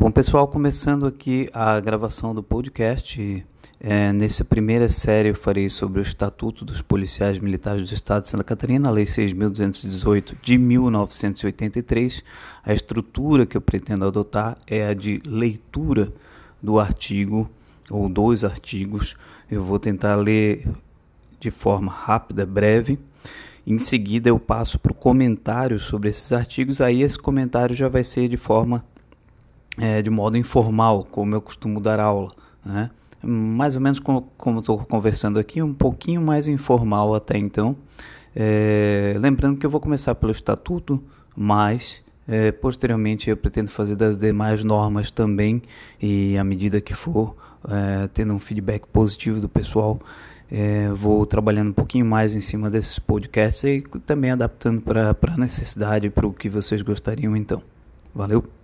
Bom, pessoal, começando aqui a gravação do podcast. É, nessa primeira série eu farei sobre o Estatuto dos Policiais Militares do Estado de Santa Catarina, a Lei 6.218 de 1983. A estrutura que eu pretendo adotar é a de leitura do artigo ou dos artigos. Eu vou tentar ler de forma rápida, breve. Em seguida, eu passo para o comentário sobre esses artigos. Aí, esse comentário já vai ser de forma é, de modo informal, como eu costumo dar aula, né? mais ou menos como estou conversando aqui, um pouquinho mais informal até então. É, lembrando que eu vou começar pelo estatuto, mas é, posteriormente eu pretendo fazer das demais normas também, e à medida que for é, tendo um feedback positivo do pessoal, é, vou trabalhando um pouquinho mais em cima desses podcasts e também adaptando para a necessidade, para o que vocês gostariam então. Valeu!